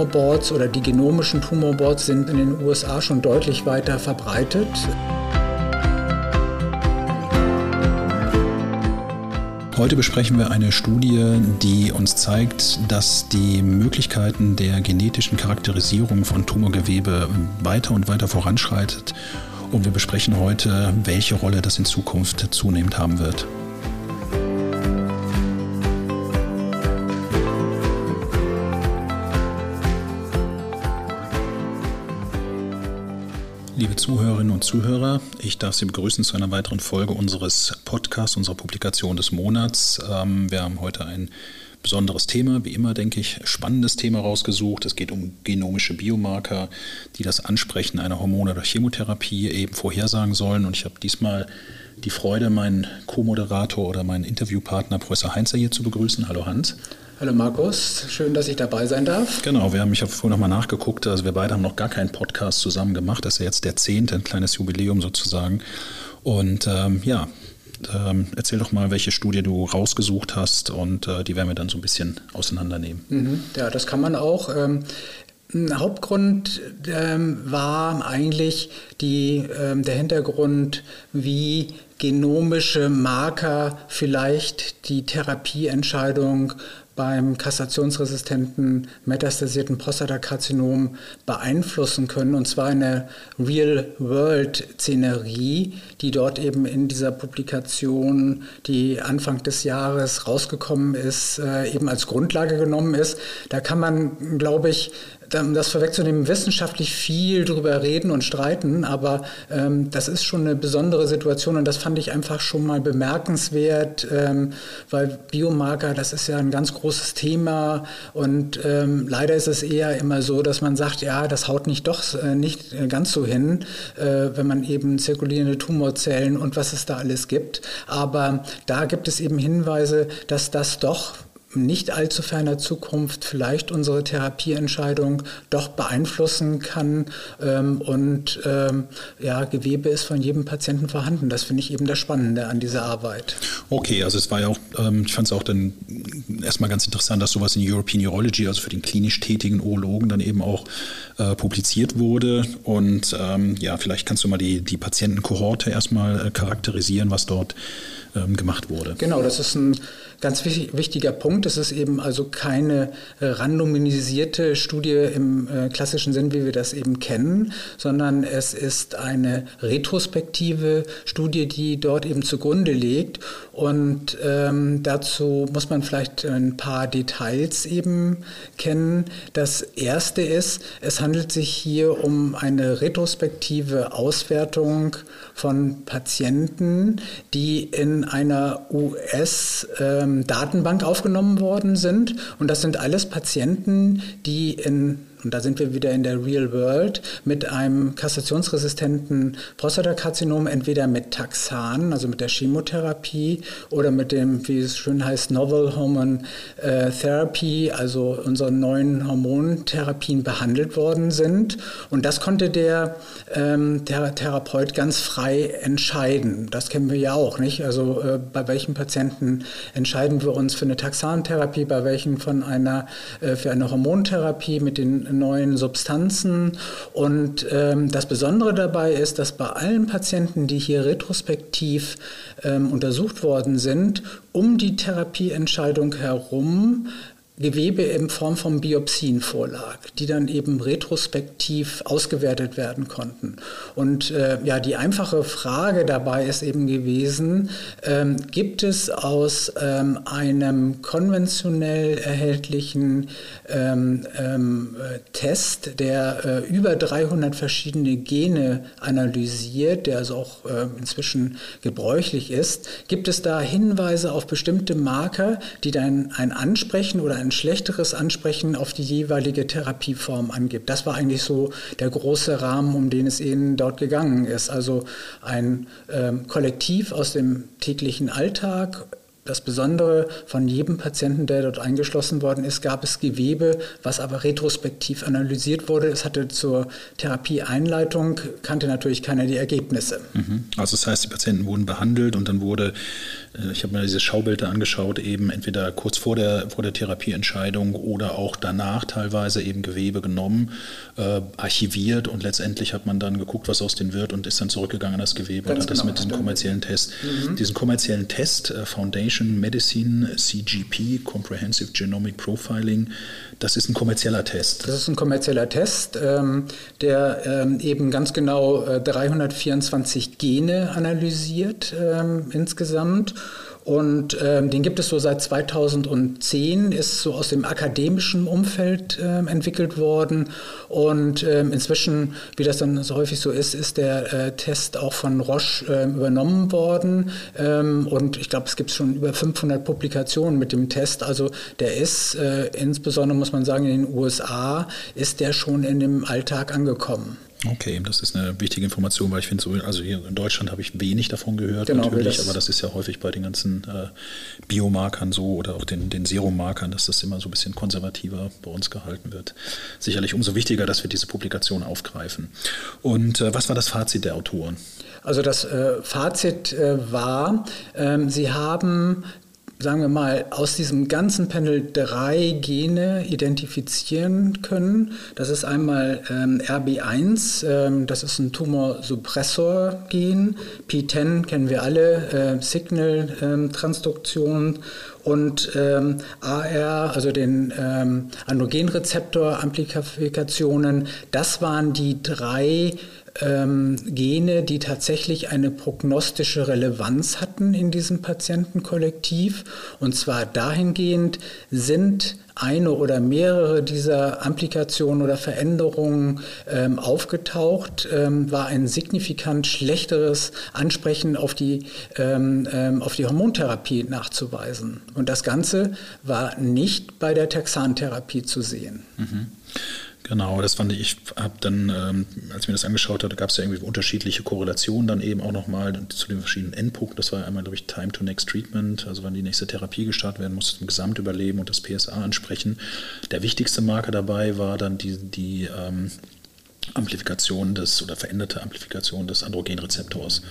Tumorboards oder die genomischen Tumorboards sind in den USA schon deutlich weiter verbreitet. Heute besprechen wir eine Studie, die uns zeigt, dass die Möglichkeiten der genetischen Charakterisierung von Tumorgewebe weiter und weiter voranschreitet. Und wir besprechen heute, welche Rolle das in Zukunft zunehmend haben wird. Liebe Zuhörerinnen und Zuhörer, ich darf Sie begrüßen zu einer weiteren Folge unseres Podcasts, unserer Publikation des Monats. Ähm, wir haben heute ein besonderes Thema, wie immer denke ich, spannendes Thema rausgesucht. Es geht um genomische Biomarker, die das Ansprechen einer Hormon- oder Chemotherapie eben vorhersagen sollen. Und ich habe diesmal die Freude, meinen Co-Moderator oder meinen Interviewpartner Professor Heinzer hier zu begrüßen. Hallo Hans. Hallo Markus, schön, dass ich dabei sein darf. Genau, wir haben, ich habe vorhin nochmal nachgeguckt, also wir beide haben noch gar keinen Podcast zusammen gemacht. Das ist ja jetzt der zehnte, ein kleines Jubiläum sozusagen. Und ähm, ja, ähm, erzähl doch mal, welche Studie du rausgesucht hast und äh, die werden wir dann so ein bisschen auseinandernehmen. Mhm, ja, das kann man auch. Ähm, Hauptgrund ähm, war eigentlich die, ähm, der Hintergrund, wie genomische Marker vielleicht die Therapieentscheidung beim kassationsresistenten metastasierten Prostatakarzinom beeinflussen können, und zwar eine Real-World-Szenerie, die dort eben in dieser Publikation, die Anfang des Jahres rausgekommen ist, äh, eben als Grundlage genommen ist. Da kann man, glaube ich, das vorwegzunehmen, wissenschaftlich viel drüber reden und streiten, aber ähm, das ist schon eine besondere Situation und das fand ich einfach schon mal bemerkenswert, ähm, weil Biomarker, das ist ja ein ganz großes Thema und ähm, leider ist es eher immer so, dass man sagt, ja, das haut nicht doch äh, nicht ganz so hin, äh, wenn man eben zirkulierende Tumorzellen und was es da alles gibt. Aber da gibt es eben Hinweise, dass das doch nicht allzu ferner Zukunft vielleicht unsere Therapieentscheidung doch beeinflussen kann. Ähm, und ähm, ja, Gewebe ist von jedem Patienten vorhanden. Das finde ich eben das Spannende an dieser Arbeit. Okay, also es war ja auch, ähm, ich fand es auch dann erstmal ganz interessant, dass sowas in European Urology, also für den klinisch tätigen Urologen, dann eben auch äh, publiziert wurde. Und ähm, ja, vielleicht kannst du mal die, die Patientenkohorte erstmal äh, charakterisieren, was dort ähm, gemacht wurde. Genau, das ist ein ganz wichtiger Punkt. Es ist eben also keine äh, randomisierte Studie im äh, klassischen Sinn, wie wir das eben kennen, sondern es ist eine retrospektive Studie, die dort eben zugrunde liegt. Und ähm, dazu muss man vielleicht ein paar Details eben kennen. Das erste ist, es handelt sich hier um eine retrospektive Auswertung von Patienten, die in einer US-Datenbank ähm, aufgenommen worden sind. Und das sind alles Patienten, die in und da sind wir wieder in der Real World, mit einem kassationsresistenten Prostatakarzinom, entweder mit Taxan, also mit der Chemotherapie, oder mit dem, wie es schön heißt, Novel Hormone äh, Therapy, also unseren neuen Hormontherapien behandelt worden sind. Und das konnte der, ähm, der Therapeut ganz frei entscheiden. Das kennen wir ja auch, nicht? Also äh, bei welchen Patienten entscheiden wir uns für eine Taxantherapie, bei welchen von einer, äh, für eine Hormontherapie mit den neuen Substanzen. Und ähm, das Besondere dabei ist, dass bei allen Patienten, die hier retrospektiv ähm, untersucht worden sind, um die Therapieentscheidung herum Gewebe in Form von Biopsien vorlag, die dann eben retrospektiv ausgewertet werden konnten. Und äh, ja, die einfache Frage dabei ist eben gewesen, ähm, gibt es aus ähm, einem konventionell erhältlichen ähm, ähm Test, der äh, über 300 verschiedene Gene analysiert, der also auch äh, inzwischen gebräuchlich ist, gibt es da Hinweise auf bestimmte Marker, die dann ein Ansprechen oder ein ein schlechteres Ansprechen auf die jeweilige Therapieform angibt. Das war eigentlich so der große Rahmen, um den es Ihnen dort gegangen ist. Also ein ähm, Kollektiv aus dem täglichen Alltag, das Besondere von jedem Patienten, der dort eingeschlossen worden ist, gab es Gewebe, was aber retrospektiv analysiert wurde. Es hatte zur Therapieeinleitung, kannte natürlich keiner die Ergebnisse. Mhm. Also das heißt, die Patienten wurden behandelt und dann wurde ich habe mir dieses Schaubild da angeschaut, eben entweder kurz vor der, vor der Therapieentscheidung oder auch danach teilweise eben Gewebe genommen, äh, archiviert und letztendlich hat man dann geguckt, was aus denen wird und ist dann zurückgegangen an das Gewebe Ganz und hat genau, das mit diesem kommerziellen Test, mhm. diesen kommerziellen Test, äh, Foundation Medicine CGP, Comprehensive Genomic Profiling, das ist ein kommerzieller Test. Das ist ein kommerzieller Test, ähm, der ähm, eben ganz genau äh, 324 Gene analysiert ähm, insgesamt und ähm, den gibt es so seit 2010, ist so aus dem akademischen Umfeld äh, entwickelt worden. Und ähm, inzwischen, wie das dann so häufig so ist, ist der äh, Test auch von Roche äh, übernommen worden. Ähm, und ich glaube, es gibt schon über 500 Publikationen mit dem Test. Also der ist, äh, insbesondere muss man sagen, in den USA, ist der schon in dem Alltag angekommen. Okay, das ist eine wichtige Information, weil ich finde, so, also hier in Deutschland habe ich wenig davon gehört genau, natürlich, das aber das ist ja häufig bei den ganzen äh, Biomarkern so oder auch den, den Serummarkern, dass das immer so ein bisschen konservativer bei uns gehalten wird. Sicherlich umso wichtiger, dass wir diese Publikation aufgreifen. Und äh, was war das Fazit der Autoren? Also das äh, Fazit äh, war, ähm, sie haben sagen wir mal, aus diesem ganzen Panel drei Gene identifizieren können. Das ist einmal ähm, RB1, ähm, das ist ein Tumorsuppressor-Gen. P10 kennen wir alle, äh, Signal-Transduktion. Ähm, und ähm, AR, also den ähm, Androgenrezeptor-Amplifikationen, das waren die drei ähm, Gene, die tatsächlich eine prognostische Relevanz hatten in diesem Patientenkollektiv. Und zwar dahingehend sind eine oder mehrere dieser Amplikationen oder Veränderungen ähm, aufgetaucht, ähm, war ein signifikant schlechteres Ansprechen auf die, ähm, ähm auf die Hormontherapie nachzuweisen. Und das Ganze war nicht bei der Taxantherapie zu sehen. Mhm. Genau, das fand ich, ich habe dann, ähm, als ich mir das angeschaut hatte, gab es ja irgendwie unterschiedliche Korrelationen dann eben auch nochmal zu den verschiedenen Endpunkten. Das war einmal, glaube ich, Time to Next Treatment, also wann die nächste Therapie gestartet werden muss, im Gesamtüberleben und das PSA ansprechen. Der wichtigste Marker dabei war dann die, die ähm, Amplifikation des oder veränderte Amplifikation des Androgenrezeptors.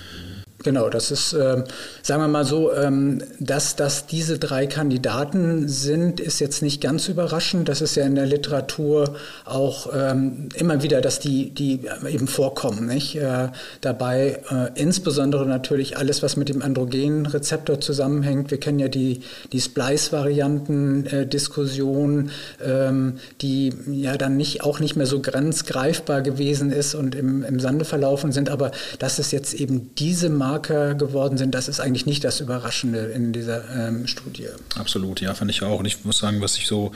Genau, das ist, äh, sagen wir mal so, ähm, dass, dass diese drei Kandidaten sind, ist jetzt nicht ganz überraschend. Das ist ja in der Literatur auch ähm, immer wieder, dass die, die eben vorkommen. Nicht? Äh, dabei äh, insbesondere natürlich alles, was mit dem Androgenrezeptor zusammenhängt. Wir kennen ja die, die Splice-Varianten-Diskussion, äh, ähm, die ja dann nicht, auch nicht mehr so grenzgreifbar gewesen ist und im, im Sande verlaufen sind. Aber das ist jetzt eben diese Marke, Marker geworden sind, das ist eigentlich nicht das Überraschende in dieser ähm, Studie. Absolut, ja, fand ich auch. Und ich muss sagen, was ich so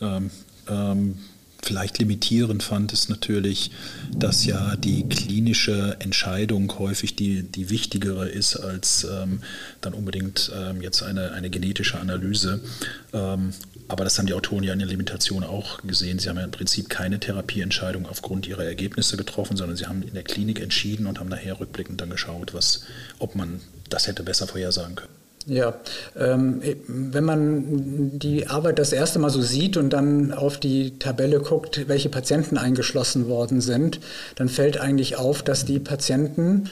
ähm, ähm, vielleicht limitierend fand, ist natürlich, dass ja die klinische Entscheidung häufig die, die wichtigere ist als ähm, dann unbedingt ähm, jetzt eine, eine genetische Analyse. Ähm, aber das haben die Autoren ja in der Limitation auch gesehen. Sie haben ja im Prinzip keine Therapieentscheidung aufgrund ihrer Ergebnisse getroffen, sondern sie haben in der Klinik entschieden und haben nachher rückblickend dann geschaut, was, ob man das hätte besser vorhersagen können. Ja, ähm, wenn man die Arbeit das erste Mal so sieht und dann auf die Tabelle guckt, welche Patienten eingeschlossen worden sind, dann fällt eigentlich auf, dass die Patienten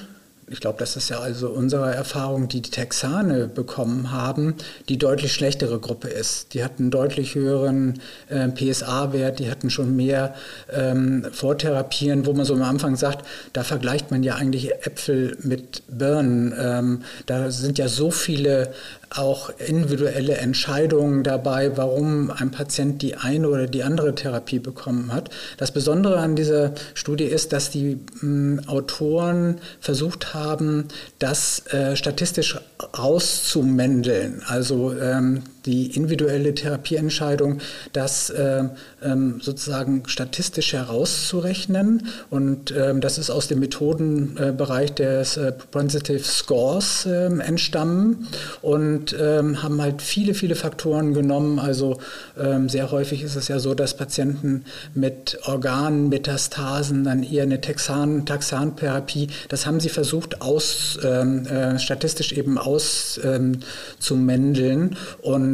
ich glaube, das ist ja also unsere Erfahrung, die die Texane bekommen haben, die deutlich schlechtere Gruppe ist. Die hatten einen deutlich höheren äh, PSA-Wert, die hatten schon mehr ähm, Vortherapien, wo man so am Anfang sagt, da vergleicht man ja eigentlich Äpfel mit Birnen. Ähm, da sind ja so viele auch individuelle Entscheidungen dabei, warum ein Patient die eine oder die andere Therapie bekommen hat. Das Besondere an dieser Studie ist, dass die m, hm, Autoren versucht haben, das äh, statistisch rauszumändeln. Also ähm, die individuelle Therapieentscheidung, das äh, ähm, sozusagen statistisch herauszurechnen. Und ähm, das ist aus dem Methodenbereich des äh, Propensity Scores ähm, entstammen. Und und ähm, haben halt viele, viele Faktoren genommen. Also ähm, sehr häufig ist es ja so, dass Patienten mit Organmetastasen dann eher eine Taxan, Taxantherapie, das haben sie versucht aus, ähm, äh, statistisch eben auszumändeln ähm,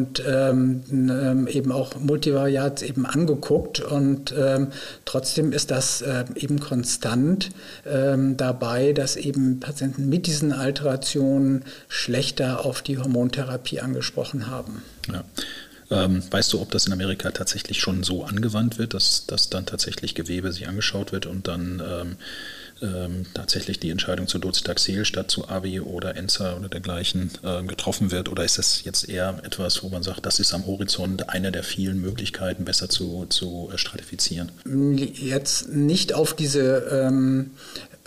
und ähm, ähm, eben auch Multivariat eben angeguckt und trotzdem ist das äh, eben konstant dabei, dass eben Patienten mit diesen Alterationen schlechter auf die Hormontherapie angesprochen haben. Ja. Ähm, weißt du, ob das in Amerika tatsächlich schon so angewandt wird, dass, dass dann tatsächlich Gewebe sich angeschaut wird und dann ähm, ähm, tatsächlich die Entscheidung zu Docetaxel statt zu AVI oder ENSA oder dergleichen äh, getroffen wird? Oder ist das jetzt eher etwas, wo man sagt, das ist am Horizont eine der vielen Möglichkeiten, besser zu, zu äh, stratifizieren? Jetzt nicht auf diese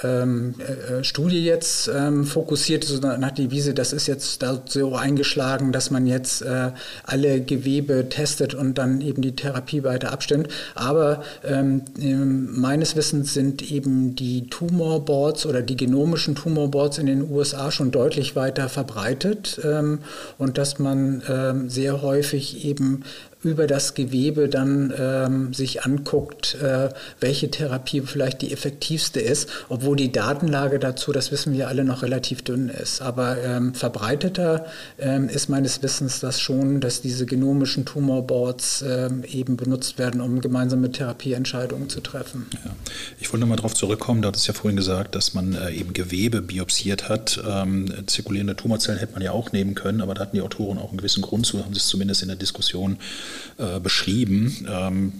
ähm, ähm, äh, Studie jetzt ähm, fokussiert, sondern nach Devise, das ist jetzt da so eingeschlagen, dass man jetzt äh, alle Gewebe testet und dann eben die Therapie weiter abstimmt. Aber ähm, meines Wissens sind eben die Tumorboards oder die genomischen Tumorboards in den USA schon deutlich weiter verbreitet ähm, und dass man ähm, sehr häufig eben über das Gewebe dann ähm, sich anguckt, äh, welche Therapie vielleicht die effektivste ist, obwohl die Datenlage dazu, das wissen wir alle, noch relativ dünn ist. Aber ähm, verbreiteter ähm, ist meines Wissens das schon, dass diese genomischen Tumorboards ähm, eben benutzt werden, um gemeinsame Therapieentscheidungen zu treffen. Ja. Ich wollte nochmal darauf zurückkommen, da hat es ja vorhin gesagt, dass man äh, eben Gewebe biopsiert hat. Ähm, zirkulierende Tumorzellen hätte man ja auch nehmen können, aber da hatten die Autoren auch einen gewissen Grund zu, haben sie es zumindest in der Diskussion äh, beschrieben.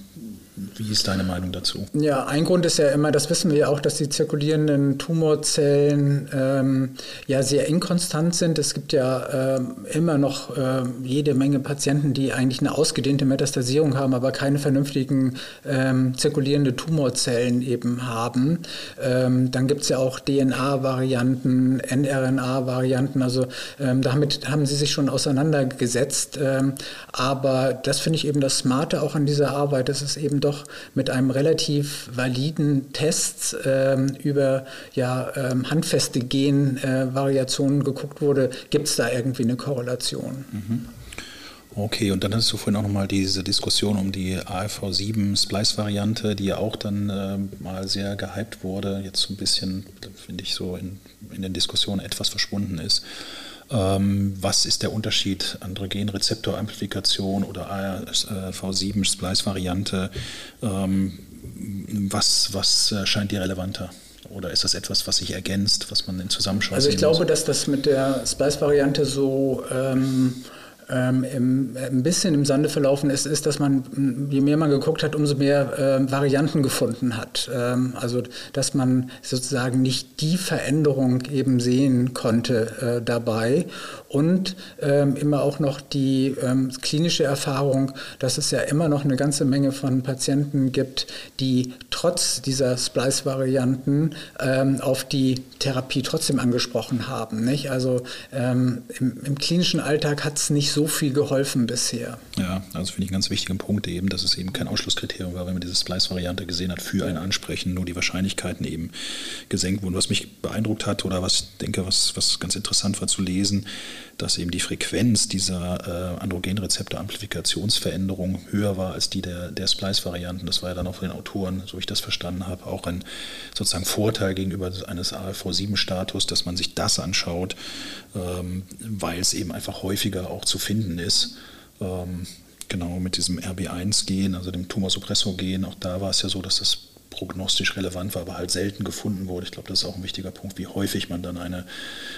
Wie ist deine Meinung dazu? Ja, ein Grund ist ja immer, das wissen wir ja auch, dass die zirkulierenden Tumorzellen ähm, ja sehr inkonstant sind. Es gibt ja ähm, immer noch äh, jede Menge Patienten, die eigentlich eine ausgedehnte Metastasierung haben, aber keine vernünftigen ähm, zirkulierende Tumorzellen eben haben. Ähm, dann gibt es ja auch DNA-Varianten, nRNA-Varianten. Also ähm, damit haben sie sich schon auseinandergesetzt. Ähm, aber das finde ich eben das Smarte auch an dieser Arbeit, dass es eben doch mit einem relativ validen Test ähm, über ja, ähm, handfeste Genvariationen äh, geguckt wurde, gibt es da irgendwie eine Korrelation. Mhm. Okay, und dann hast du vorhin auch nochmal diese Diskussion um die AFV7-Splice-Variante, die ja auch dann äh, mal sehr gehypt wurde, jetzt so ein bisschen, finde ich, so in, in den Diskussionen etwas verschwunden ist. Ähm, was ist der Unterschied Androgenrezeptoramplifikation oder ARV7-Splice-Variante? Ähm, was, was äh, scheint dir relevanter? Oder ist das etwas, was sich ergänzt, was man in Zusammenschau Also ich glaube, muss? dass das mit der Splice-Variante so ähm, ähm, im, ein bisschen im Sande verlaufen ist, ist, dass man, je mehr man geguckt hat, umso mehr äh, Varianten gefunden hat. Ähm, also, dass man sozusagen nicht die Veränderung eben sehen konnte äh, dabei und ähm, immer auch noch die ähm, klinische Erfahrung, dass es ja immer noch eine ganze Menge von Patienten gibt, die trotz dieser Splice-Varianten ähm, auf die Therapie trotzdem angesprochen haben. Nicht? Also ähm, im, im, klinischen Alltag hat es nicht so viel geholfen bisher. Ja, also finde ich einen ganz wichtigen Punkt eben, dass es eben kein Ausschlusskriterium war, wenn man diese Splice-Variante gesehen hat, für ein Ansprechen, nur die Wahrscheinlichkeiten eben gesenkt wurden. Was mich beeindruckt hat oder was ich denke, was, was ganz interessant war zu lesen, dass eben die Frequenz dieser äh, Androgenrezeptor-Amplifikationsveränderung höher war als die der, der Splice-Varianten. Das war ja dann auch von den Autoren, so ich das verstanden habe, auch ein sozusagen Vorteil gegenüber eines ALV7-Status, dass man sich das anschaut, ähm, weil es eben einfach häufiger auch zu finden ist. Ähm, genau mit diesem RB1-Gen, also dem Tumorsuppressor-Gen, auch da war es ja so, dass das prognostisch relevant war, aber halt selten gefunden wurde. Ich glaube, das ist auch ein wichtiger Punkt, wie häufig man dann eine,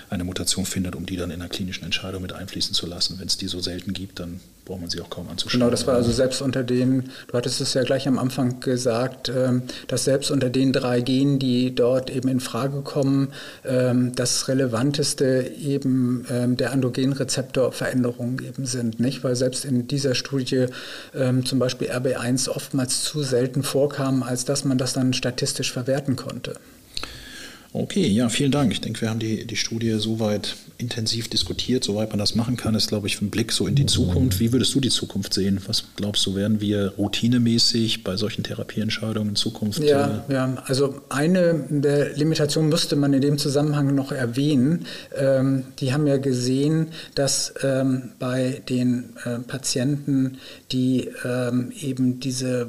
eine Mutation findet, um die dann in einer klinischen Entscheidung mit einfließen zu lassen. Wenn es die so selten gibt, dann braucht man sie auch kaum anzuschauen. Genau, das war also selbst unter den, du hattest es ja gleich am Anfang gesagt, ähm, dass selbst unter den drei Genen, die dort eben in Frage kommen, ähm, das relevanteste eben ähm, der Androgenrezeptorveränderungen eben sind, nicht? Weil selbst in dieser Studie zum Beispiel RB1 oftmals zu selten vorkam, als dass man das dann statistisch verwerten konnte. Okay, ja, vielen Dank. Ich denke, wir haben die, die Studie soweit intensiv diskutiert, soweit man das machen kann, ist, glaube ich, ein Blick so in die Zukunft. Wie würdest du die Zukunft sehen? Was glaubst du, werden wir routinemäßig bei solchen Therapieentscheidungen in Zukunft? Ja, äh ja, also eine der Limitationen müsste man in dem Zusammenhang noch erwähnen. Ähm, die haben ja gesehen, dass ähm, bei den äh, Patienten, die ähm, eben diese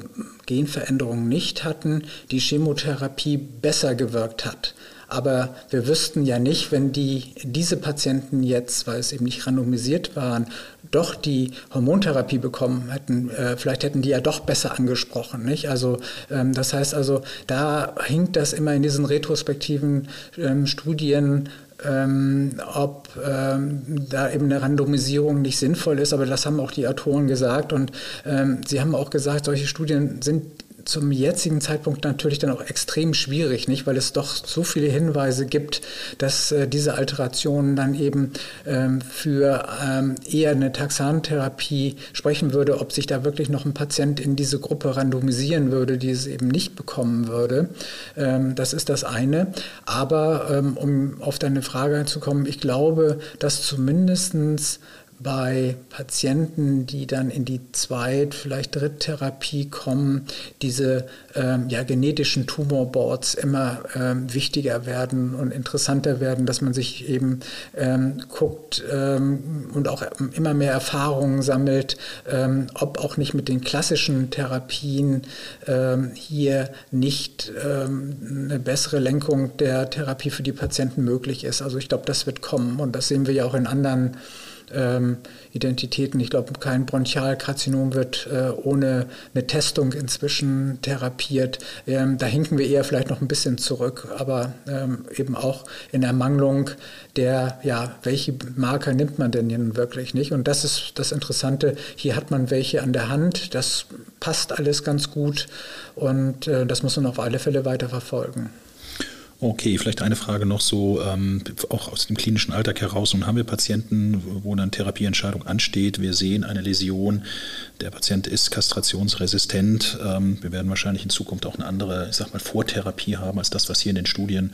Genveränderungen nicht hatten, die Chemotherapie besser gewirkt hat. Aber wir wüssten ja nicht, wenn die, diese Patienten jetzt, weil es eben nicht randomisiert waren, doch die Hormontherapie bekommen hätten, äh, vielleicht hätten die ja doch besser angesprochen. Nicht? Also ähm, das heißt also, da hinkt das immer in diesen retrospektiven ähm, Studien ähm, ob ähm, da eben eine Randomisierung nicht sinnvoll ist, aber das haben auch die Autoren gesagt. Und ähm, sie haben auch gesagt, solche Studien sind zum jetzigen Zeitpunkt natürlich dann auch extrem schwierig, nicht, weil es doch so viele Hinweise gibt, dass äh, diese Alterationen dann eben ähm, für ähm, eher eine Taxantherapie sprechen würde, ob sich da wirklich noch ein Patient in diese Gruppe randomisieren würde, die es eben nicht bekommen würde. Ähm, das ist das eine. Aber ähm, um auf deine Frage zu kommen, ich glaube, dass zumindestens bei Patienten, die dann in die Zweit-, vielleicht Dritttherapie kommen, diese ähm, ja, genetischen Tumorboards immer ähm, wichtiger werden und interessanter werden, dass man sich eben ähm, guckt ähm, und auch immer mehr Erfahrungen sammelt, ähm, ob auch nicht mit den klassischen Therapien ähm, hier nicht eine bessere Lenkung der Therapie für die Patienten möglich ist. Also ich glaube, das wird kommen und das sehen wir ja auch in anderen ähm, Identitäten. Ich glaube, kein Bronchialkarzinom wird äh, ohne eine Testung inzwischen therapiert. Ähm, da hinken wir eher vielleicht noch ein bisschen zurück, aber ähm, eben auch in Ermangelung der, ja, welche Marker nimmt man denn nun wirklich nicht? Und das ist das Interessante. Hier hat man welche an der Hand. Das passt alles ganz gut und äh, das muss man auf alle Fälle weiter verfolgen. Okay, vielleicht eine Frage noch so, ähm, auch aus dem klinischen Alltag heraus. Nun haben wir Patienten, wo eine Therapieentscheidung ansteht. Wir sehen eine Läsion. Der Patient ist kastrationsresistent. Ähm, wir werden wahrscheinlich in Zukunft auch eine andere, ich sag mal, Vortherapie haben als das, was hier in den Studien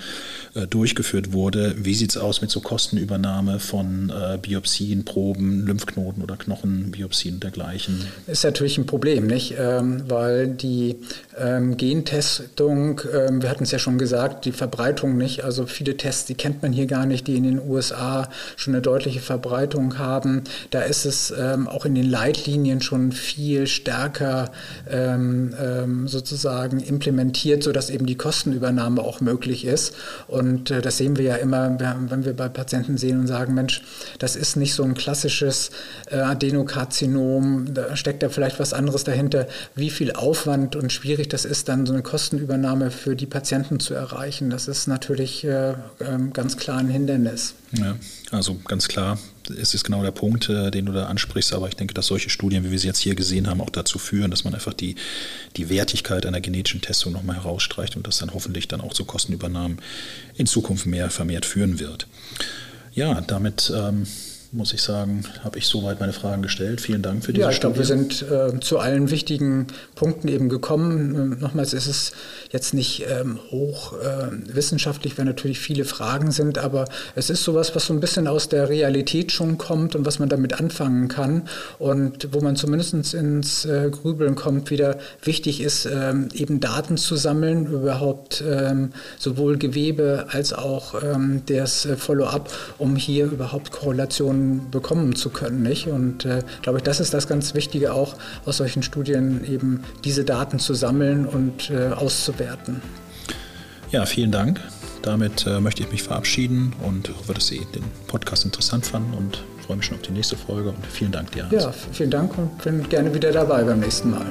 äh, durchgeführt wurde. Wie sieht es aus mit so Kostenübernahme von äh, Biopsien, Proben, Lymphknoten oder Knochenbiopsien und dergleichen? Ist natürlich ein Problem, nicht? Ähm, weil die ähm, Gentestung, ähm, wir hatten es ja schon gesagt, die Verbreitung Verbreitung nicht. Also viele Tests, die kennt man hier gar nicht, die in den USA schon eine deutliche Verbreitung haben. Da ist es ähm, auch in den Leitlinien schon viel stärker ähm, ähm, sozusagen implementiert, sodass eben die Kostenübernahme auch möglich ist. Und äh, das sehen wir ja immer, wenn wir bei Patienten sehen und sagen, Mensch, das ist nicht so ein klassisches äh, Adenokarzinom, da steckt da vielleicht was anderes dahinter. Wie viel Aufwand und schwierig das ist, dann so eine Kostenübernahme für die Patienten zu erreichen. Das ist natürlich äh, ähm, ganz klar ein Hindernis. Ja, also ganz klar, es ist genau der Punkt, äh, den du da ansprichst, aber ich denke, dass solche Studien, wie wir sie jetzt hier gesehen haben, auch dazu führen, dass man einfach die, die Wertigkeit einer genetischen Testung nochmal herausstreicht und das dann hoffentlich dann auch zu Kostenübernahmen in Zukunft mehr vermehrt führen wird. Ja, damit ähm, muss ich sagen, habe ich soweit meine Fragen gestellt. Vielen Dank für diese Ja, ich glaube, wir sind äh, zu allen wichtigen Punkten eben gekommen. Ähm, nochmals ist es jetzt nicht ähm, hoch äh, weil natürlich viele Fragen sind, aber es ist sowas, was so ein bisschen aus der Realität schon kommt und was man damit anfangen kann und wo man zumindest ins äh, Grübeln kommt, wieder wichtig ist, ähm, eben Daten zu sammeln, überhaupt ähm, sowohl Gewebe als auch ähm, das äh, Follow-up, um hier überhaupt Korrelationen bekommen zu können. Nicht? Und äh, glaube ich, das ist das ganz Wichtige auch aus solchen Studien, eben diese Daten zu sammeln und äh, auszuwerten. Ja, vielen Dank. Damit äh, möchte ich mich verabschieden und hoffe, dass Sie den Podcast interessant fanden und freue mich schon auf die nächste Folge und vielen Dank dir. Hans. Ja, vielen Dank und bin gerne wieder dabei beim nächsten Mal.